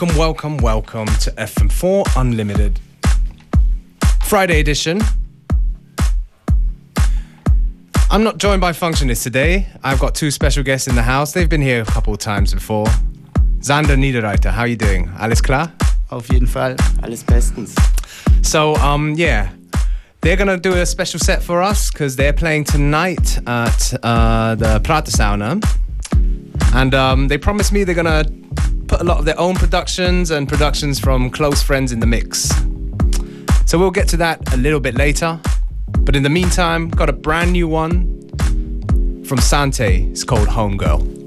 Welcome, welcome, welcome to FM4 Unlimited. Friday edition. I'm not joined by Functionist today. I've got two special guests in the house. They've been here a couple of times before. Xander Niederreiter, how are you doing? Alles klar? Auf jeden Fall, alles bestens. So, um, yeah, they're gonna do a special set for us because they're playing tonight at uh, the Pratersauna, and um, they promised me they're gonna a lot of their own productions and productions from close friends in the mix. So we'll get to that a little bit later. But in the meantime, got a brand new one from Sante. It's called Homegirl.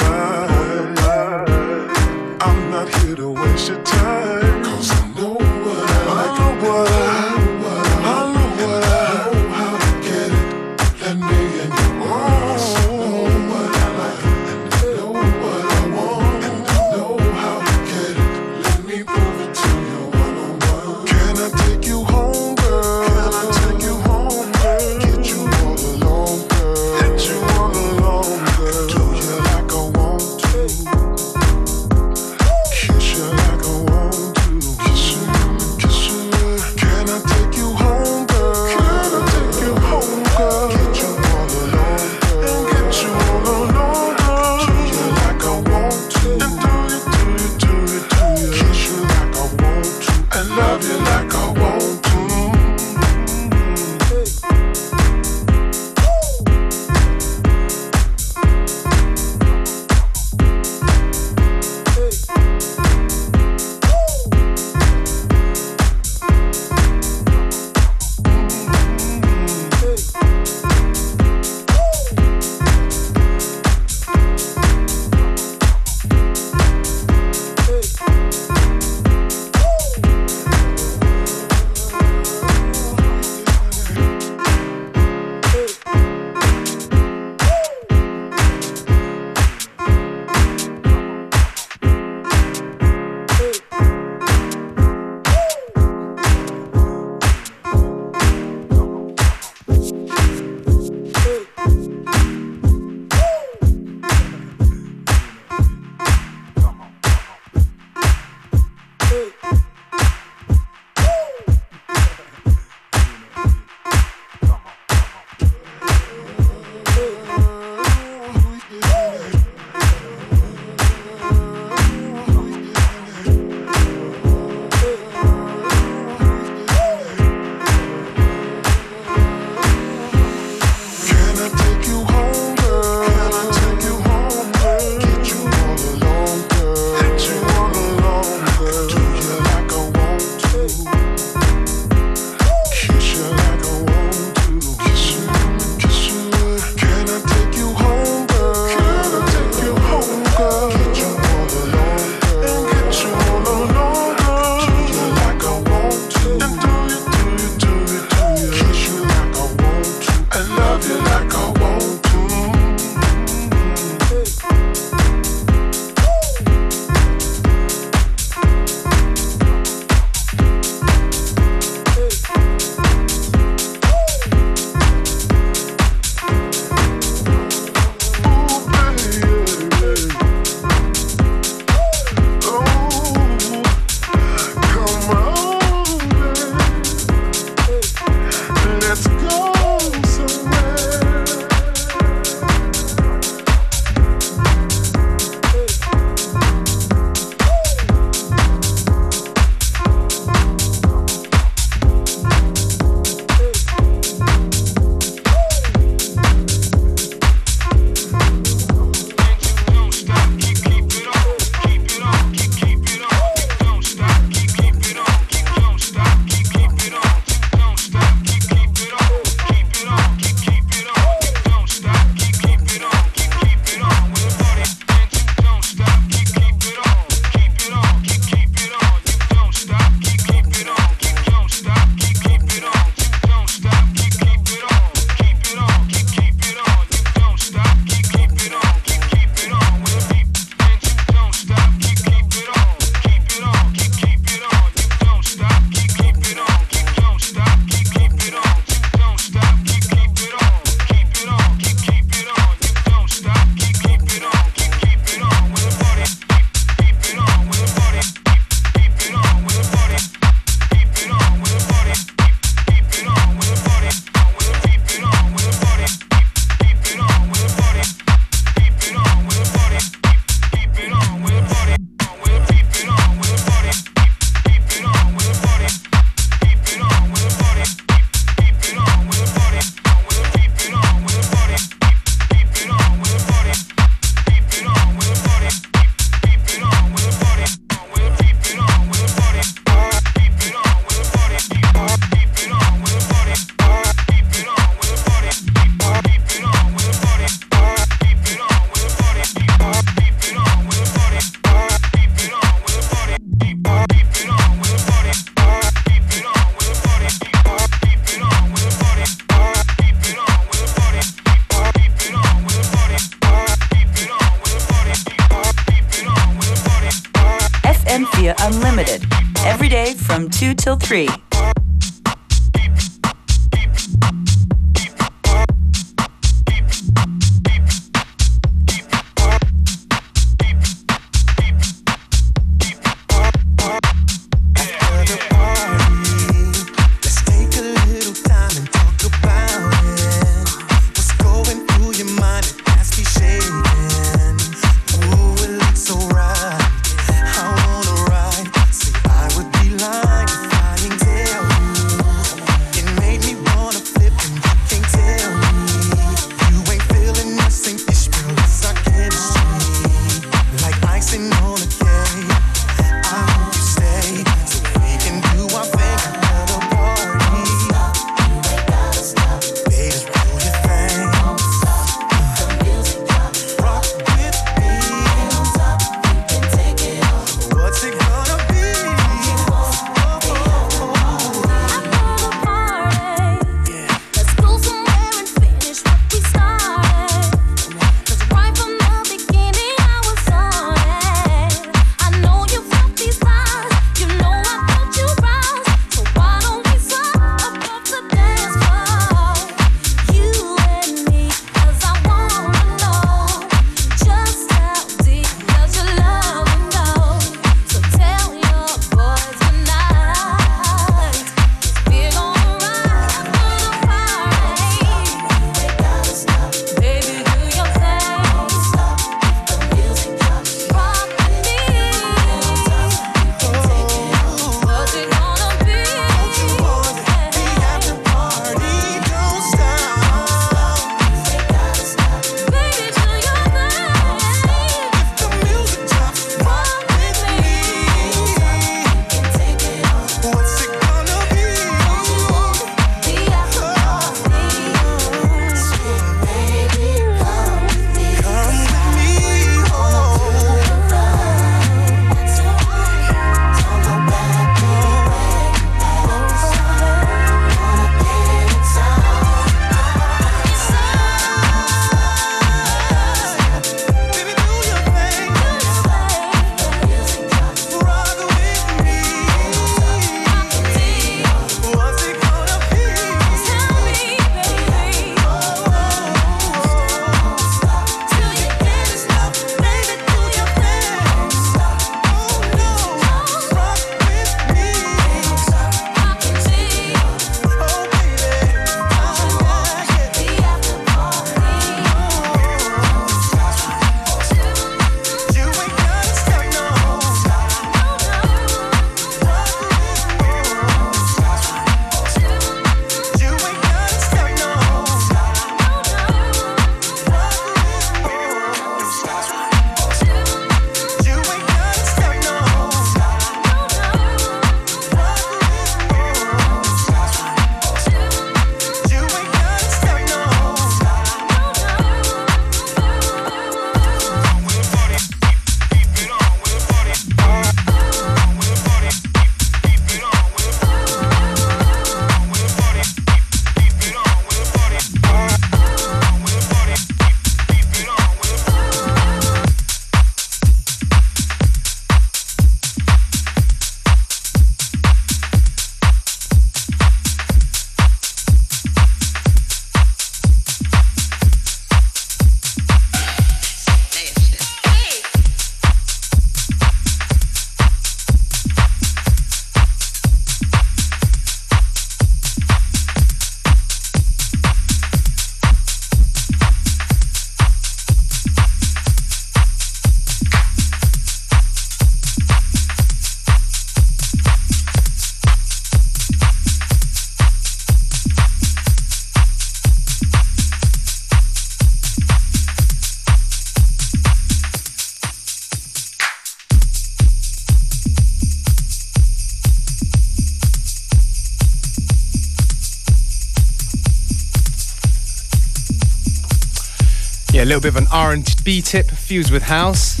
Bit of an R&B tip fused with house.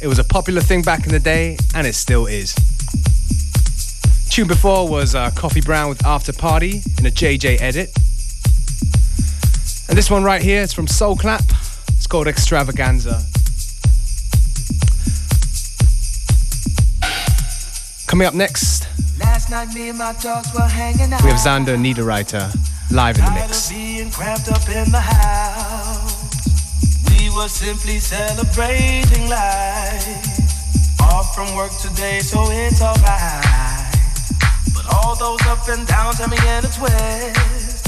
It was a popular thing back in the day, and it still is. Tune before was uh, Coffee Brown with After Party in a JJ edit. And this one right here is from Soul Clap. It's called Extravaganza. Coming up next, Last night me and my dogs were hanging out. we have Xander Niederreiter live in the mix. Were simply celebrating life. Off from work today, so it's alright. But all those up and downs had me in a twist.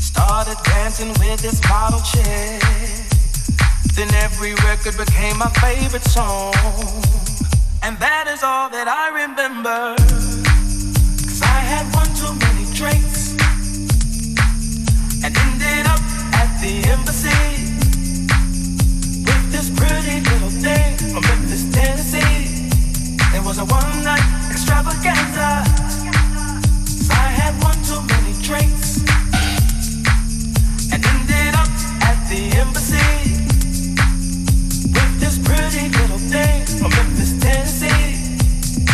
Started dancing with this model chick. Then every record became my favorite song. And that is all that I remember. Cause I had one too many drinks. And ended up at the embassy. This pretty little thing from Memphis, Tennessee. It was a one night extravaganza. I had one too many drinks. And ended up at the embassy. With this pretty little thing from Memphis, Tennessee.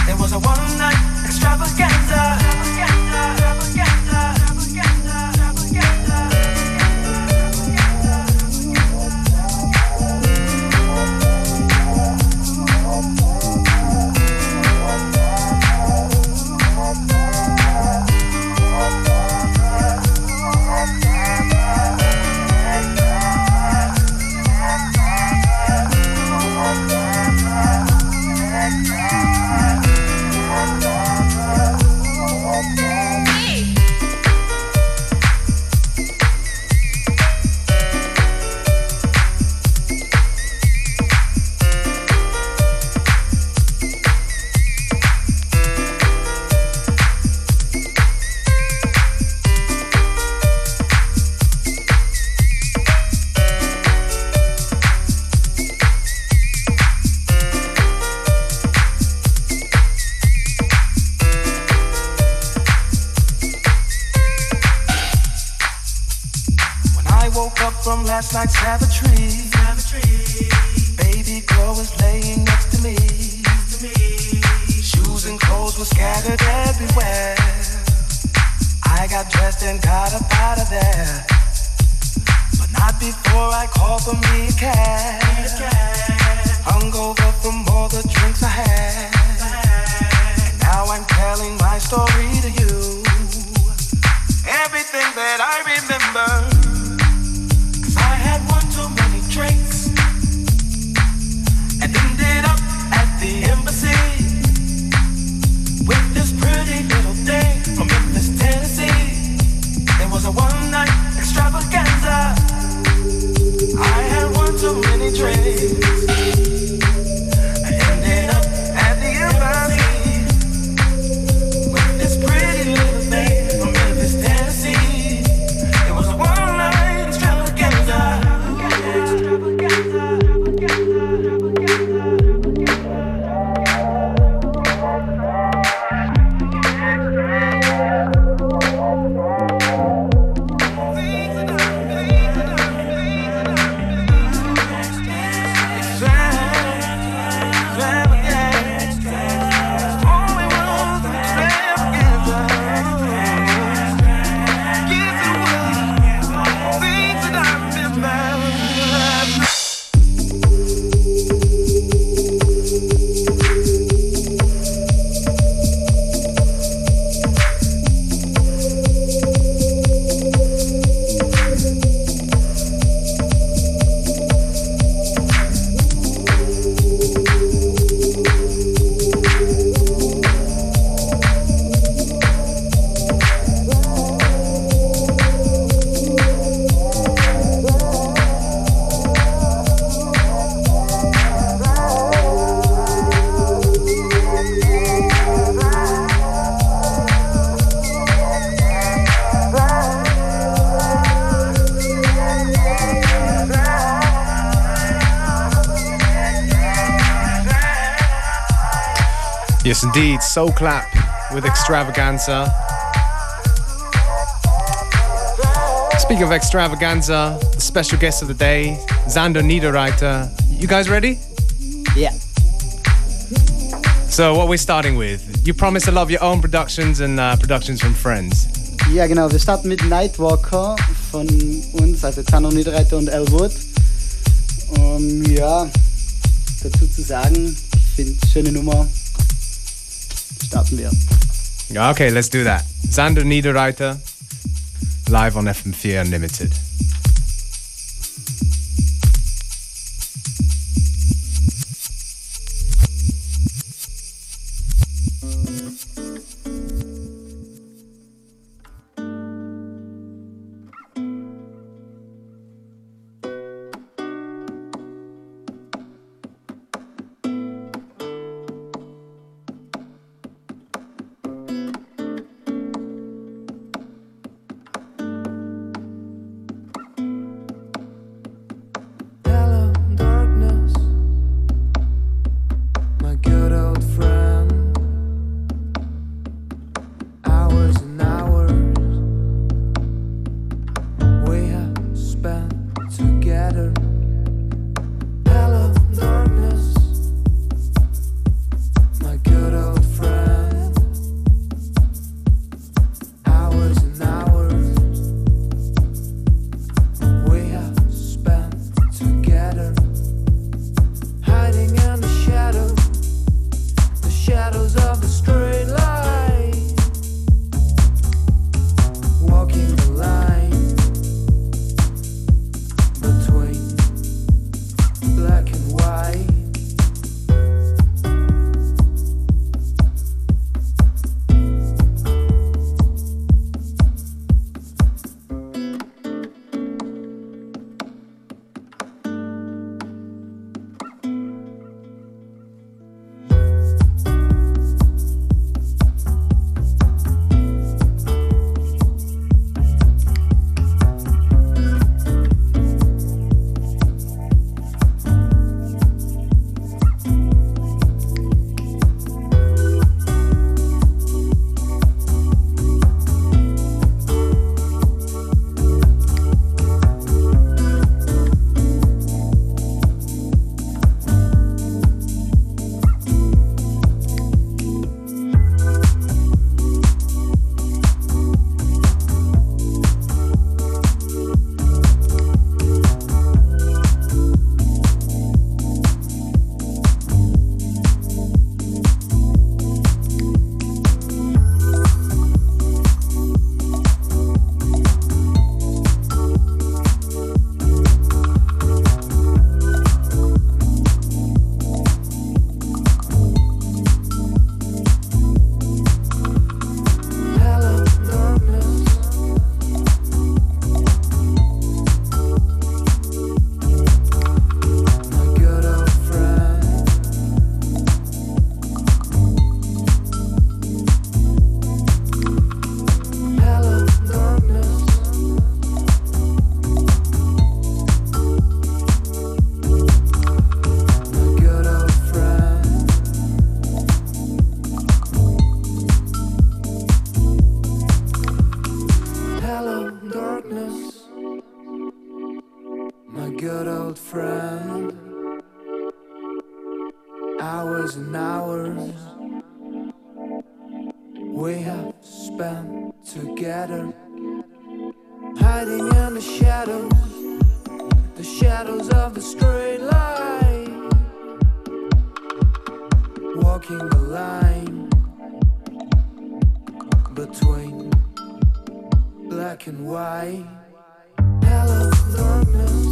It was a one night extravaganza. Woke up from last night's savagery, baby girl was laying next to me. Shoes and clothes were scattered everywhere. I got dressed and got up out of there. But not before I called for me a cab. Hungover from all the drinks I had. And now I'm telling my story to you. Everything that I remember. Extravaganza. I had one too many drinks. Indeed. Soul Clap with Extravaganza. Speaking of Extravaganza, the special guest of the day, Xander Niederreiter. You guys ready? Yeah. So, what we're starting with, you promised a lot of your own productions and uh, productions from friends. Ja, genau. Wir starten mit Nightwalker von uns, also Xander Niederreiter und Elwood. Um, ja, dazu zu sagen, ich finde schöne Nummer. Wir. Okay, let's do that. Sander Niederreiter, live on FM4 Unlimited. black and white. Hello, darkness.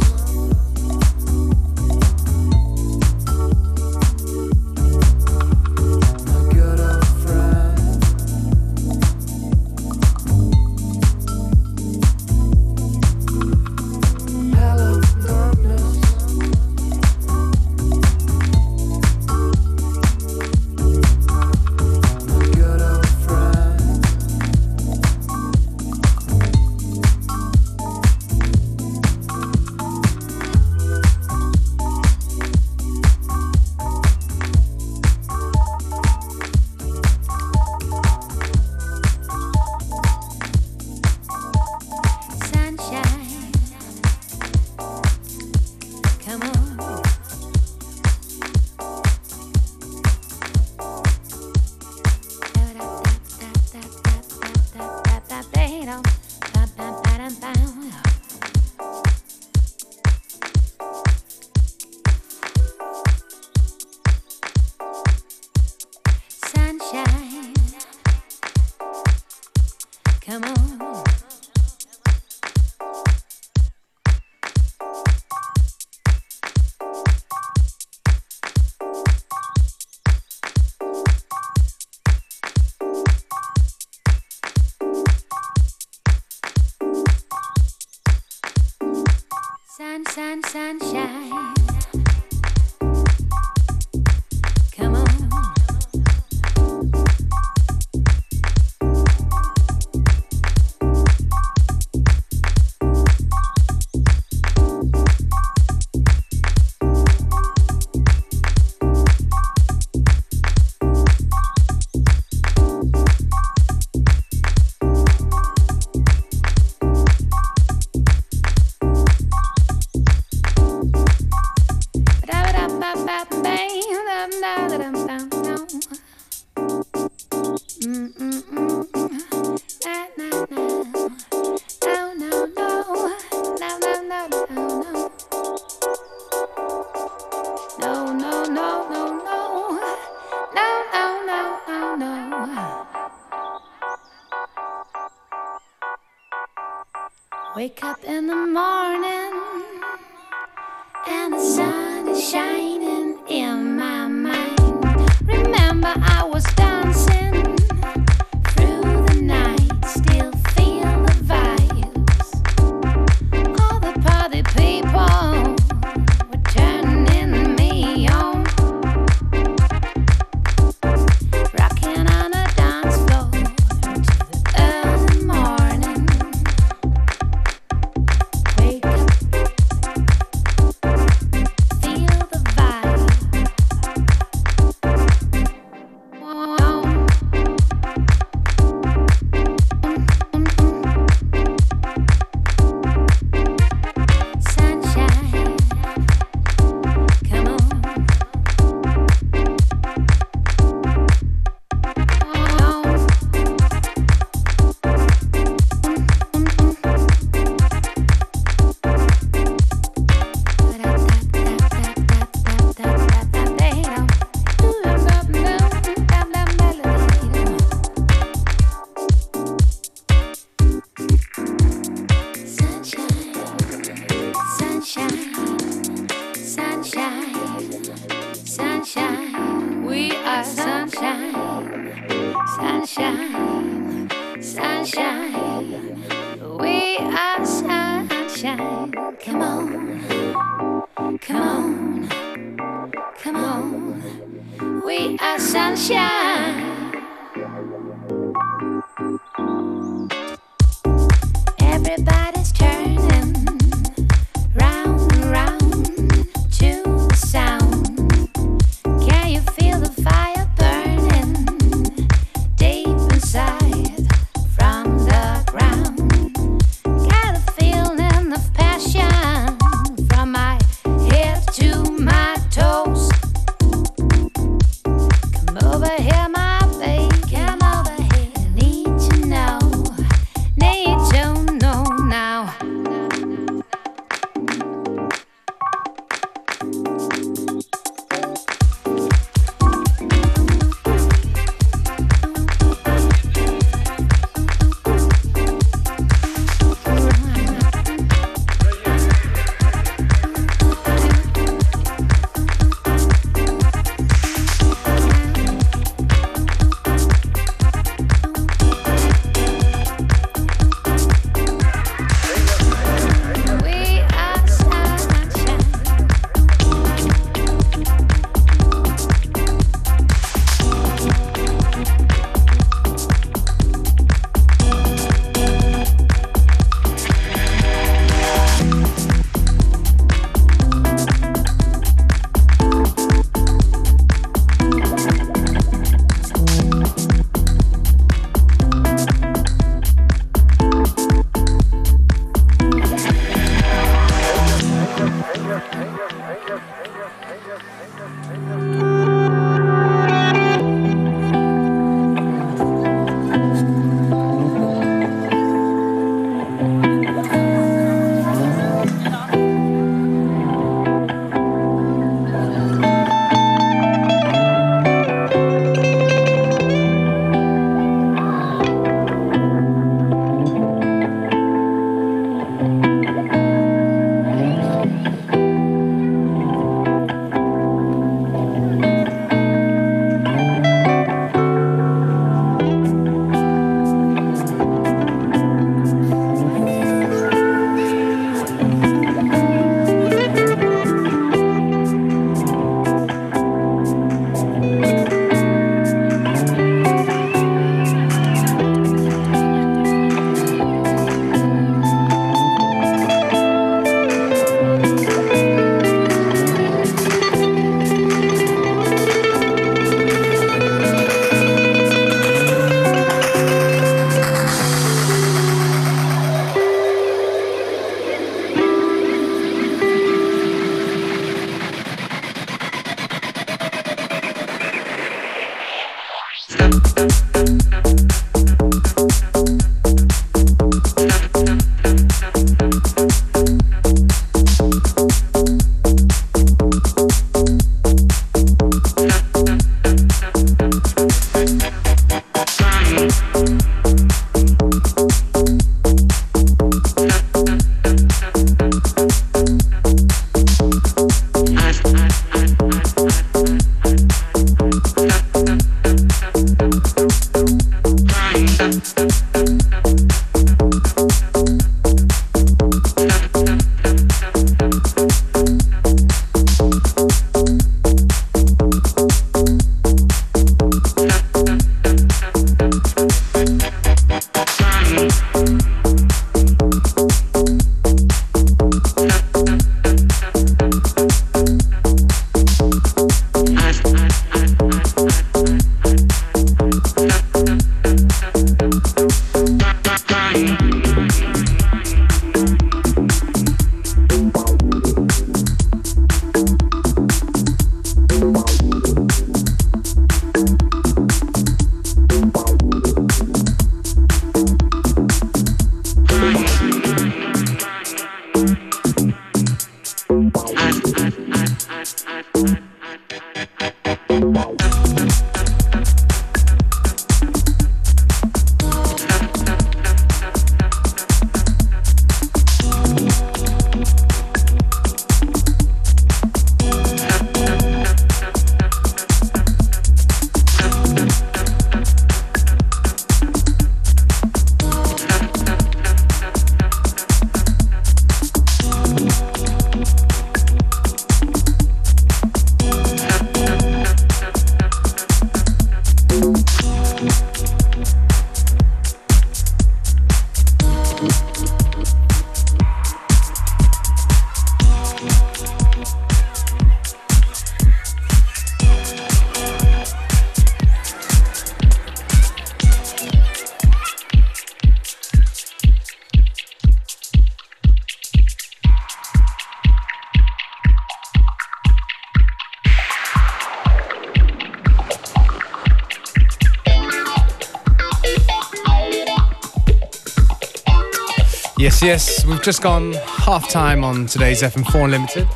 Yes, we've just gone half time on today's FM4 Unlimited.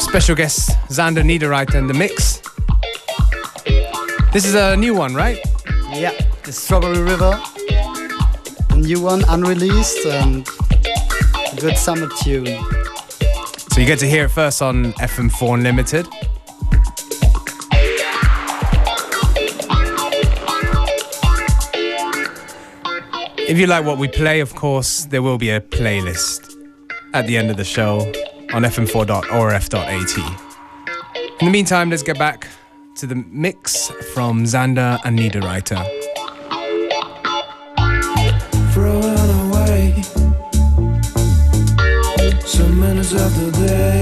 Special guest Xander Niederreiter in the mix. This is a new one, right? Yeah, the Strawberry River. A new one, unreleased, and a good summer tune. So you get to hear it first on FM4 Unlimited. If you like what we play, of course, there will be a playlist at the end of the show on fm4.orf.at. In the meantime, let's get back to the mix from Xander and Niederreiter. Throwing away minutes of the day.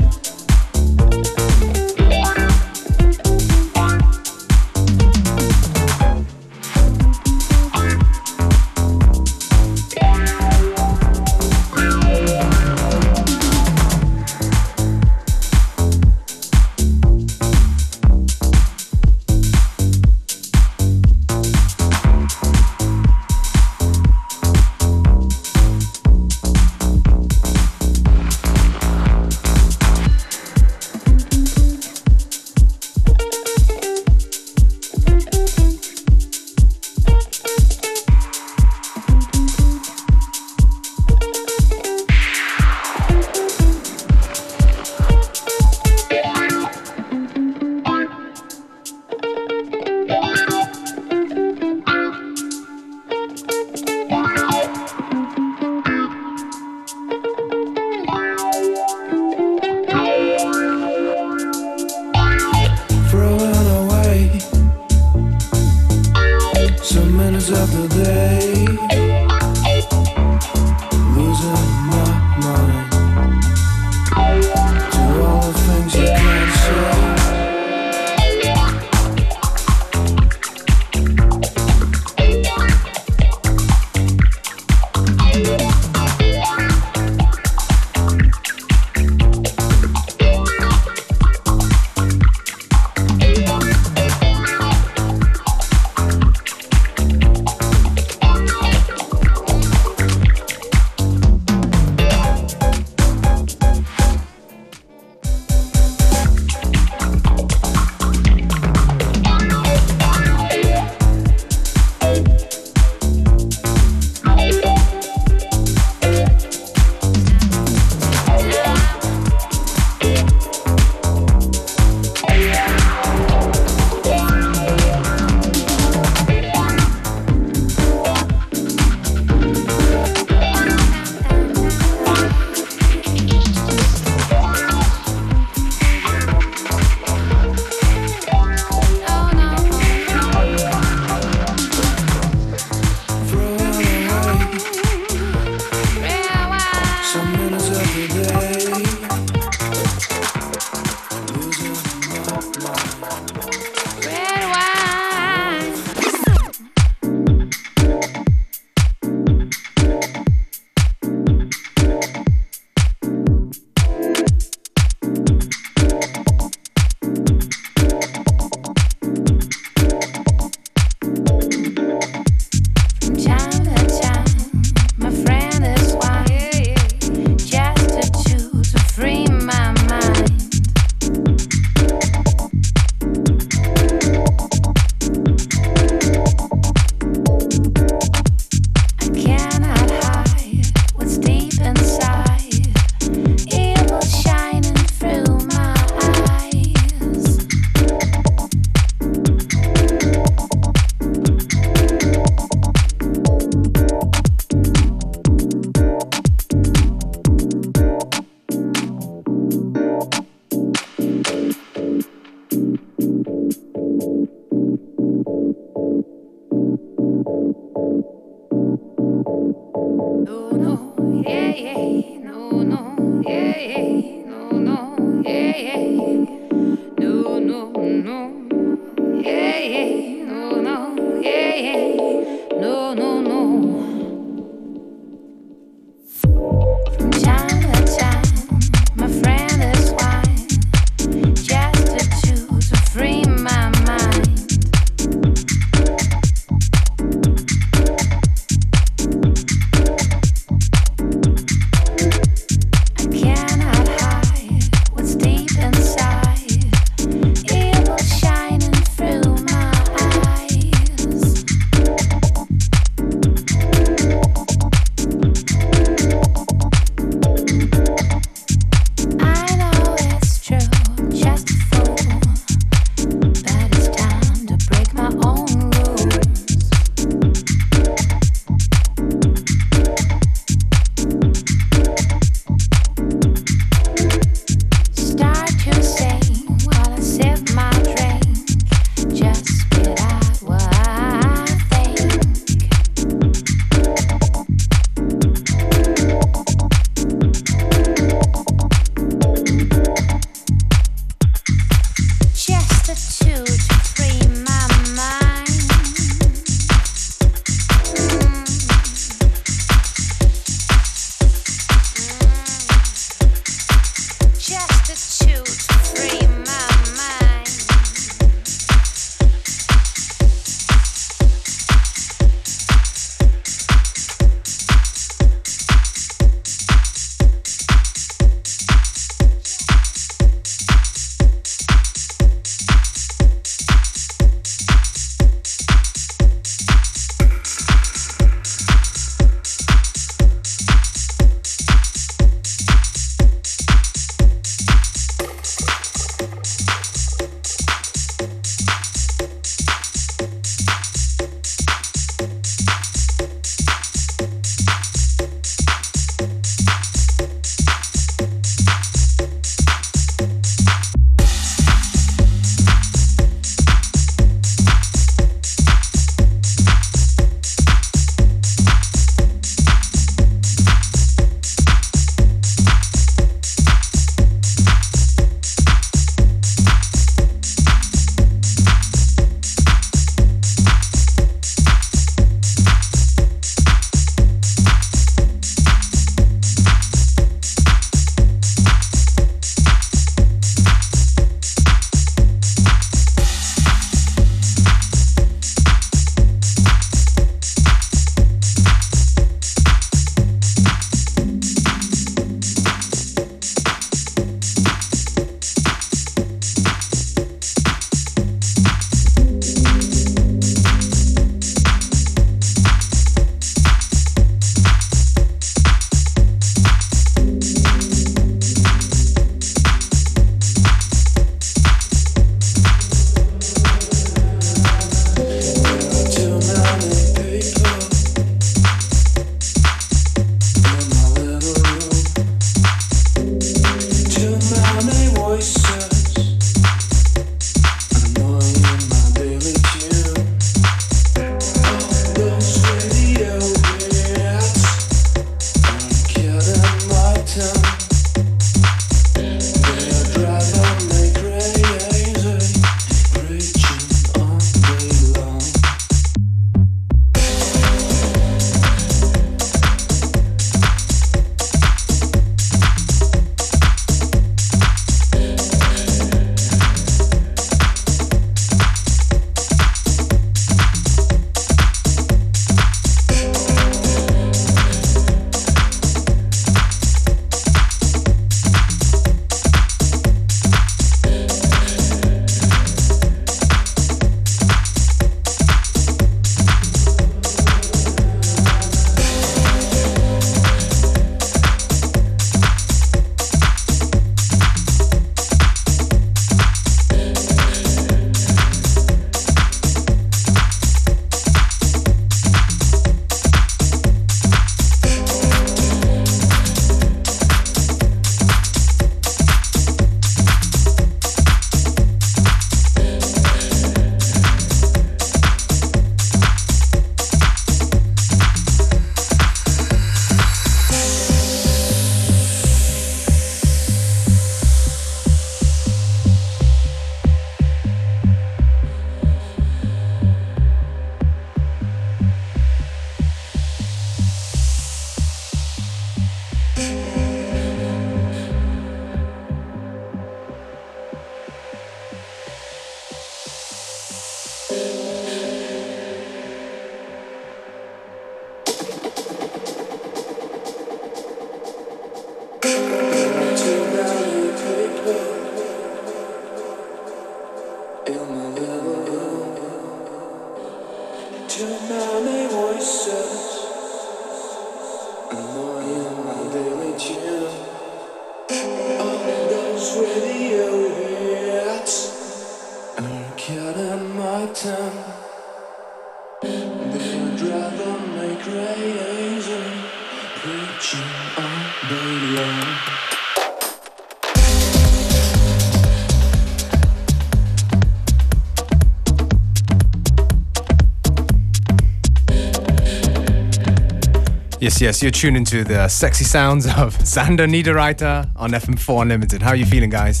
Yes, yes, you're tuned into the sexy sounds of Sander Niederreiter on FM4 Unlimited. How are you feeling, guys?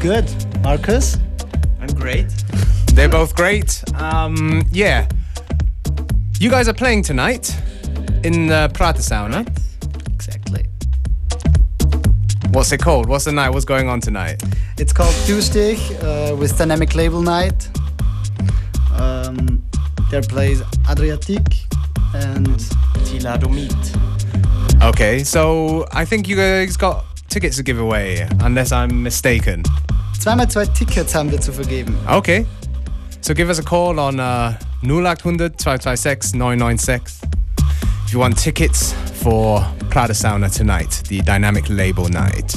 Good. Marcus? I'm great. They're both great. Um, yeah. You guys are playing tonight in the Pratersauna. Exactly. What's it called? What's the night? What's going on tonight? It's called Tuesday uh, with Diynamic Label Night. Um, there plays Adriatique and Thyladomid. Okay, so I think you guys got tickets to give away, unless I'm mistaken. zweimal zwei Tickets haben wir zu vergeben. Okay. So give us a call on uh, 0800 226 996 if you want tickets for Pratersauna tonight, the Diynamic label night.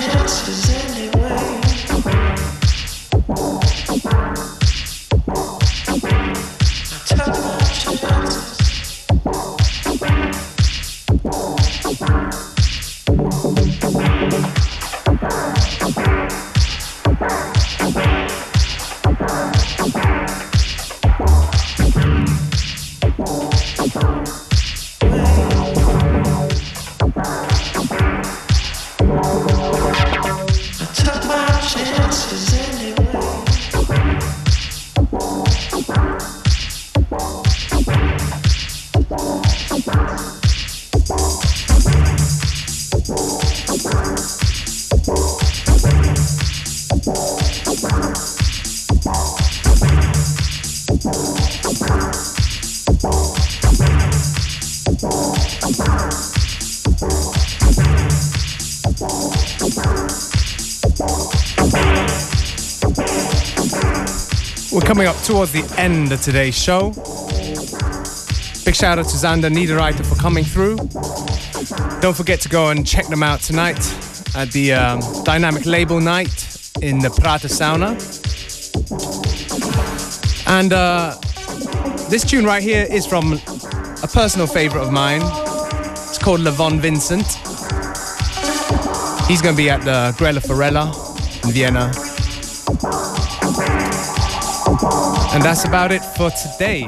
Chances coming up towards the end of today's show. Big shout out to Xander Niederreiter for coming through. Don't forget to go and check them out tonight at the um, Diynamic Label Night in the Pratersauna. And uh, this tune right here is from a personal favorite of mine. It's called Levon Vincent. He's going to be at the Grelle Forelle in Vienna. And that's about it for today.